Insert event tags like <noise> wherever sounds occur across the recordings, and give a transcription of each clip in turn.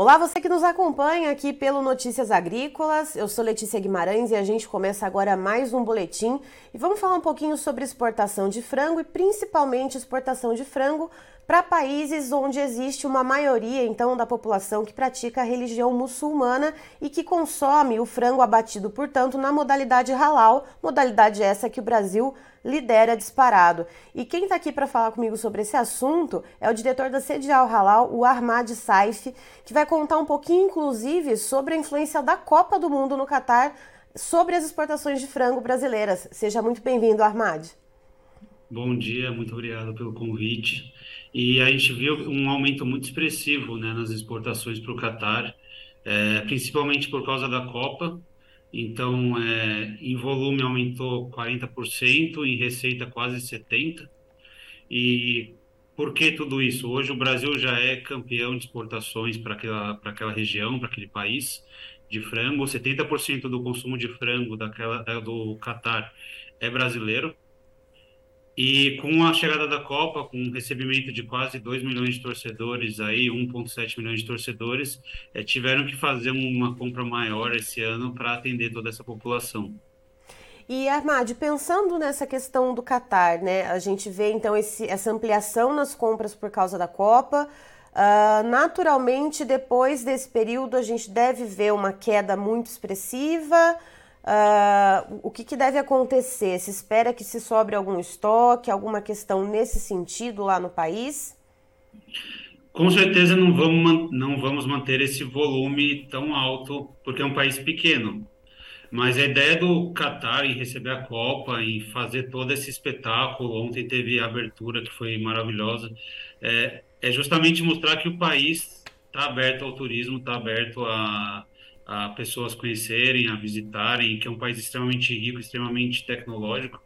Olá, você que nos acompanha aqui pelo Notícias Agrícolas. Eu sou Letícia Guimarães e a gente começa agora mais um boletim e vamos falar um pouquinho sobre exportação de frango e principalmente exportação de frango para países onde existe uma maioria então da população que pratica a religião muçulmana e que consome o frango abatido, portanto, na modalidade halal, modalidade essa que o Brasil lidera disparado. E quem está aqui para falar comigo sobre esse assunto é o diretor da Sedial Halal, o Armad Saif, que vai contar um pouquinho, inclusive, sobre a influência da Copa do Mundo no Catar sobre as exportações de frango brasileiras. Seja muito bem-vindo, Armad. Bom dia, muito obrigado pelo convite. E a gente viu um aumento muito expressivo né, nas exportações para o Catar, é, principalmente por causa da Copa. Então, é, em volume aumentou 40%, em receita quase 70%. E por que tudo isso? Hoje o Brasil já é campeão de exportações para aquela, para aquela região, para aquele país de frango. 70% do consumo de frango daquela, do Catar é brasileiro. E com a chegada da Copa, com o recebimento de quase 2 milhões de torcedores, aí 1,7 milhões de torcedores, é, tiveram que fazer uma compra maior esse ano para atender toda essa população. E Armad, pensando nessa questão do Catar, né? A gente vê então esse, essa ampliação nas compras por causa da Copa. Uh, naturalmente, depois desse período, a gente deve ver uma queda muito expressiva. Uh, o que, que, deve acontecer? Se espera que se sobre algum estoque, alguma questão nesse sentido lá no país? Com certeza não vamos, não vamos manter esse volume tão alto, porque é um país pequeno. Mas a ideia do Qatar em receber a Copa, em fazer todo esse espetáculo, ontem teve a abertura que foi maravilhosa, é, é justamente mostrar que o país está aberto ao turismo, está aberto a, a pessoas conhecerem, a visitarem, que é um país extremamente rico, extremamente tecnológico.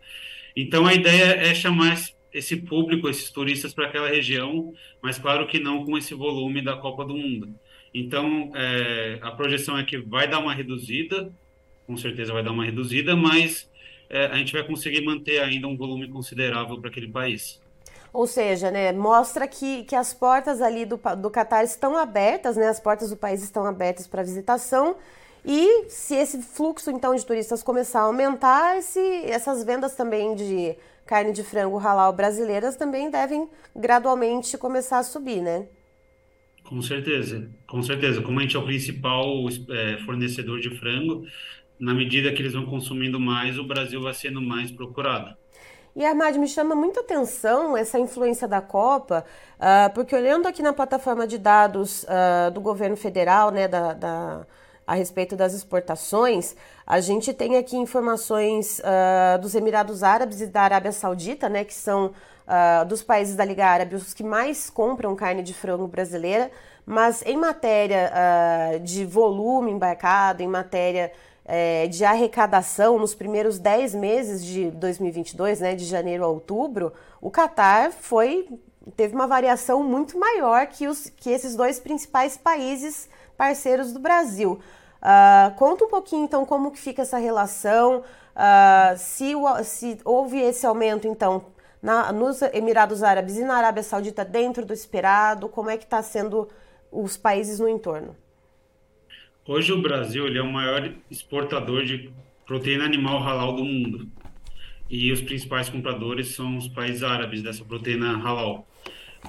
Então a ideia é chamar esse público, esses turistas para aquela região, mas claro que não com esse volume da Copa do Mundo. Então é, a projeção é que vai dar uma reduzida, com certeza vai dar uma reduzida, mas é, a gente vai conseguir manter ainda um volume considerável para aquele país. Ou seja, né, mostra que, que as portas ali do, do estão abertas, né, as portas do país estão abertas para visitação. E se esse fluxo então de turistas começar a aumentar, essas vendas também de carne de frango halal brasileiras também devem gradualmente começar a subir, né? Com certeza, com certeza. Como a gente é o principal é, fornecedor de frango, na medida que eles vão consumindo mais, o Brasil vai sendo mais procurado. E Armad, me chama muita atenção essa influência da Copa, uh, porque olhando aqui na plataforma de dados uh, do governo federal, né, da, da, a respeito das exportações, a gente tem aqui informações uh, dos Emirados Árabes e da Arábia Saudita, né, que são dos países da Liga Árabe os que mais compram carne de frango brasileira, mas em matéria de volume embarcado, em matéria é, de arrecadação nos primeiros 10 meses de 2022, né, de janeiro a outubro, o Catar foi teve uma variação muito maior que, os, que esses dois principais países parceiros do Brasil. Uh, conta um pouquinho então como que fica essa relação, uh, se, se houve esse aumento então na, nos Emirados Árabes e na Arábia Saudita dentro do esperado, como é que está sendo os países no entorno? Hoje o Brasil ele é o maior exportador de proteína animal halal do mundo. E os principais compradores são os países árabes dessa proteína halal.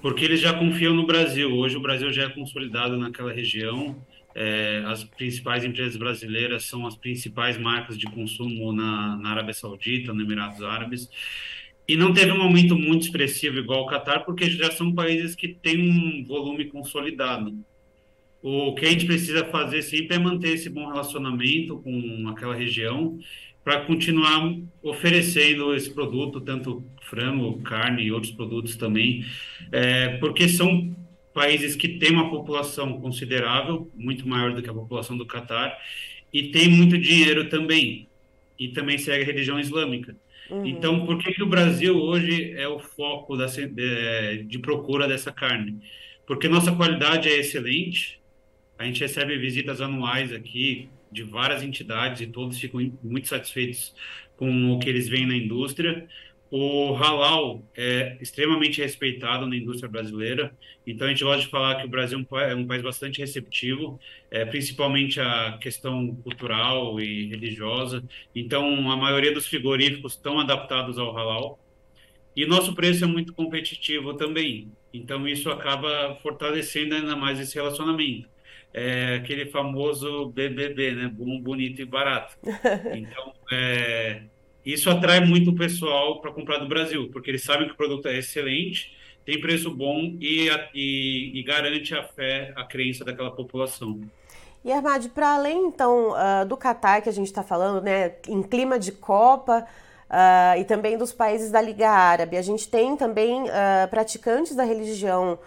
Porque eles já confiam no Brasil. Hoje o Brasil já é consolidado naquela região. É, as principais empresas brasileiras são as principais marcas de consumo na, na Arábia Saudita, nos Emirados Árabes. E não teve um aumento muito expressivo igual o Catar, porque já são países que têm um volume consolidado o que a gente precisa fazer sempre é manter esse bom relacionamento com aquela região para continuar oferecendo esse produto, tanto frango, carne e outros produtos também, é, porque são países que têm uma população considerável, muito maior do que a população do Catar, e tem muito dinheiro também, e também segue a religião islâmica. Uhum. Então, por que, que o Brasil hoje é o foco da, de, de procura dessa carne? Porque nossa qualidade é excelente, a gente recebe visitas anuais aqui de várias entidades e todos ficam muito satisfeitos com o que eles veem na indústria. o halal é extremamente respeitado na indústria brasileira, então a gente gosta de falar que o Brasil é um país bastante receptivo, é, principalmente a questão cultural e religiosa. Então, a maioria dos frigoríficos estão adaptados ao halal. E nosso preço é muito competitivo também. Então, isso acaba fortalecendo ainda mais esse relacionamento. É aquele famoso BBB, né? Bom, bonito e barato. <laughs> Então, é, isso atrai muito o pessoal para comprar do Brasil, porque eles sabem que o produto é excelente, tem preço bom e, e, e garante a fé, a crença daquela população. E Armad, para além então uh, do Catar que a gente está falando, né, em clima de Copa uh, e também dos países da Liga Árabe, a gente tem também uh, praticantes da religião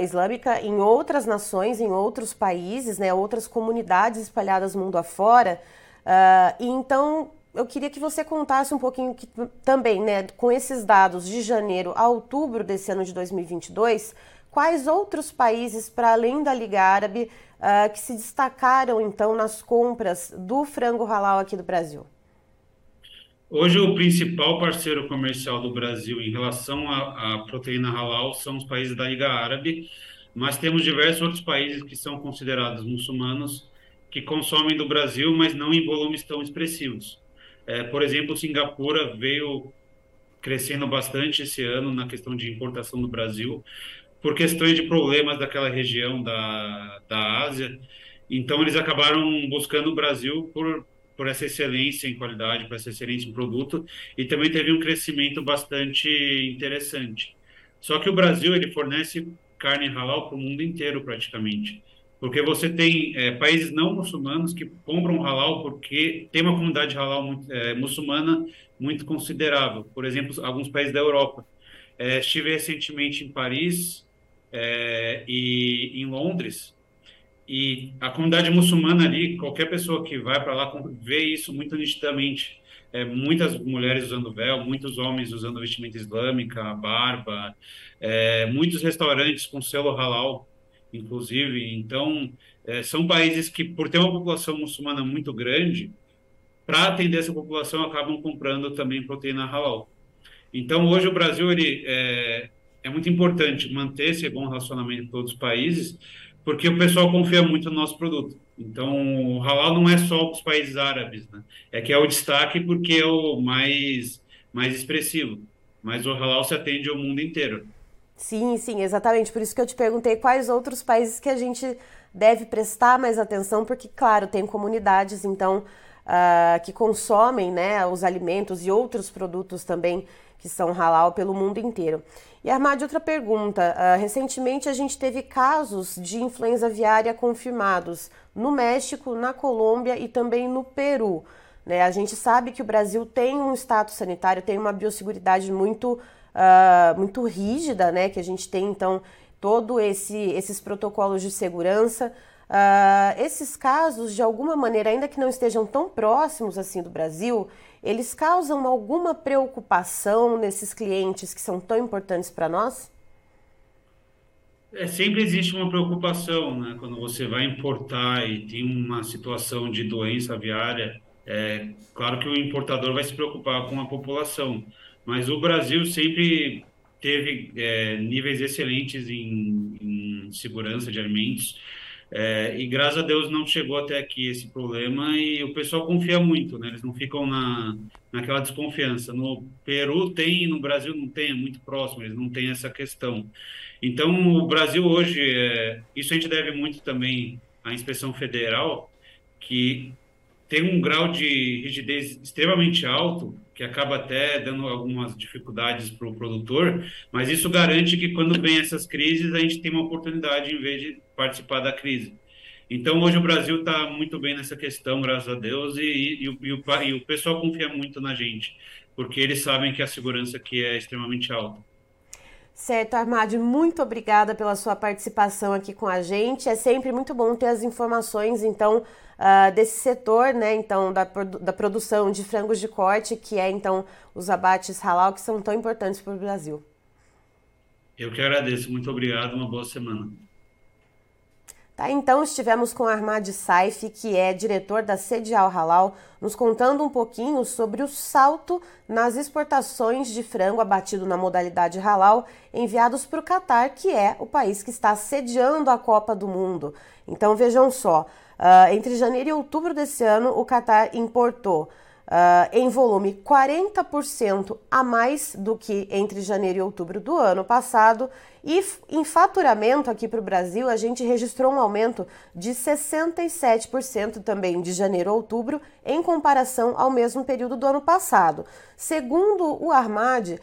islâmica em outras nações, em outros países, né, outras comunidades espalhadas mundo afora. e então eu queria que você contasse um pouquinho que, também, né, com esses dados de janeiro a outubro desse ano de 2022, quais outros países, para além da Liga Árabe, uh, que se destacaram então nas compras do frango halal aqui do Brasil? Hoje, o principal parceiro comercial do Brasil em relação à, proteína halal são os países da Liga Árabe, mas temos diversos outros países que são considerados muçulmanos que consomem do Brasil, mas não em volumes tão expressivos. É, por exemplo, Singapura veio crescendo bastante esse ano na questão de importação do Brasil, por questões de problemas daquela região da, da Ásia. Então, eles acabaram buscando o Brasil por, por essa excelência em qualidade, por essa excelência em produto, e também teve um crescimento bastante interessante. Só que o Brasil ele fornece carne halal para o mundo inteiro, praticamente. Porque você tem é, países não muçulmanos que compram halal porque tem uma comunidade halal muito, é, muçulmana muito considerável. Por exemplo, alguns países da Europa. É, estive recentemente em Paris é, e em Londres e a comunidade muçulmana ali, qualquer pessoa que vai para lá vê isso muito nitidamente. É, muitas mulheres usando véu, muitos homens usando vestimenta islâmica, barba, é, muitos restaurantes com selo halal inclusive. Então, é, são países que, por ter uma população muçulmana muito grande, para atender essa população, acabam comprando também proteína halal. Então, hoje o Brasil ele, é, é muito importante manter esse bom relacionamento com todos os países, porque o pessoal confia muito no nosso produto. Então, o halal não é só os países árabes, né? É que é o destaque porque é o mais, mais expressivo. Mas o halal se atende ao mundo inteiro. Sim, sim, exatamente. Por isso que eu te perguntei quais outros países que a gente deve prestar mais atenção, porque, claro, tem comunidades, então, uh, que consomem né, os alimentos e outros produtos também que são halal pelo mundo inteiro. E, Armad, outra pergunta. Uh, recentemente a gente teve casos de influenza aviária confirmados no México, na Colômbia e também no Peru. Né? A gente sabe que o Brasil tem um status sanitário, tem uma biosseguridade muito uh, muito rígida, né? Que a gente tem então todo esse esses protocolos de segurança. Uh, esses casos, de alguma maneira, ainda que não estejam tão próximos assim do Brasil, eles causam alguma preocupação nesses clientes que são tão importantes para nós? É, sempre existe uma preocupação, né? Quando você vai importar e tem uma situação de doença aviária, é claro que o importador vai se preocupar com a população. Mas o Brasil sempre teve é, níveis excelentes em, em, segurança de alimentos. É, e graças a Deus não chegou até aqui esse problema e o pessoal confia muito, né? Eles não ficam na, naquela desconfiança. No Peru tem, no Brasil não tem, é muito próximo, eles não têm essa questão. Então, o Brasil hoje, é, isso a gente deve muito também à inspeção federal, que tem um grau de rigidez extremamente alto, que acaba até dando algumas dificuldades para o produtor, mas isso garante que quando vem essas crises, a gente tem uma oportunidade em vez de participar da crise. Então, hoje o Brasil está muito bem nessa questão, graças a Deus, e, e, e, o, e, o, pessoal confia muito na gente, porque eles sabem que a segurança aqui é extremamente alta. Certo, Armad, muito obrigada pela sua participação aqui com a gente. É sempre muito bom ter as informações, então, uh, desse setor, né, então, da, da produção de frangos de corte, que é, então, os abates halal, que são tão importantes para o Brasil. Eu que agradeço. Muito obrigado. Uma boa semana. Tá, então estivemos com Armad Saif, que é diretor da Sedial Halal, nos contando um pouquinho sobre o salto nas exportações de frango abatido na modalidade halal enviados para o Catar, que é o país que está sediando a Copa do Mundo. Então vejam só, uh, entre janeiro e outubro desse ano, o Catar importou Uh, em volume 40% a mais do que entre janeiro e outubro do ano passado. E em faturamento aqui para o Brasil, a gente registrou um aumento de 67% também de janeiro a outubro, em comparação ao mesmo período do ano passado. Segundo o Armad, uh,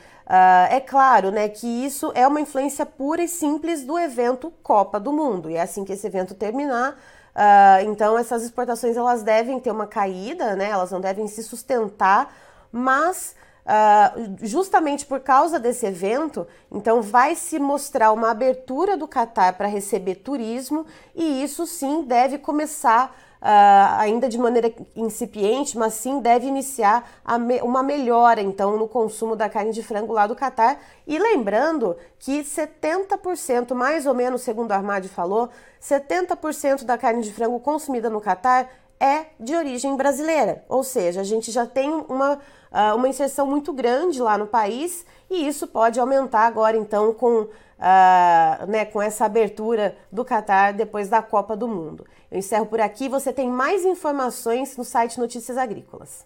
é claro né, que isso é uma influência pura e simples do evento Copa do Mundo. E é assim que esse evento terminar, Uh, então essas exportações elas devem ter uma caída, né? Elas não devem se sustentar, mas uh, justamente por causa desse evento, então vai se mostrar uma abertura do Catar para receber turismo e isso sim deve começar Uh, ainda de maneira incipiente, mas sim deve iniciar me uma melhora então no consumo da carne de frango lá do Catar. E lembrando que 70%, mais ou menos, segundo a Armad falou, 70% da carne de frango consumida no Catar é de origem brasileira, ou seja, a gente já tem uma, uh, uma inserção muito grande lá no país e isso pode aumentar agora então com, uh, né, com essa abertura do Catar depois da Copa do Mundo. Eu encerro por aqui, você tem mais informações no site Notícias Agrícolas.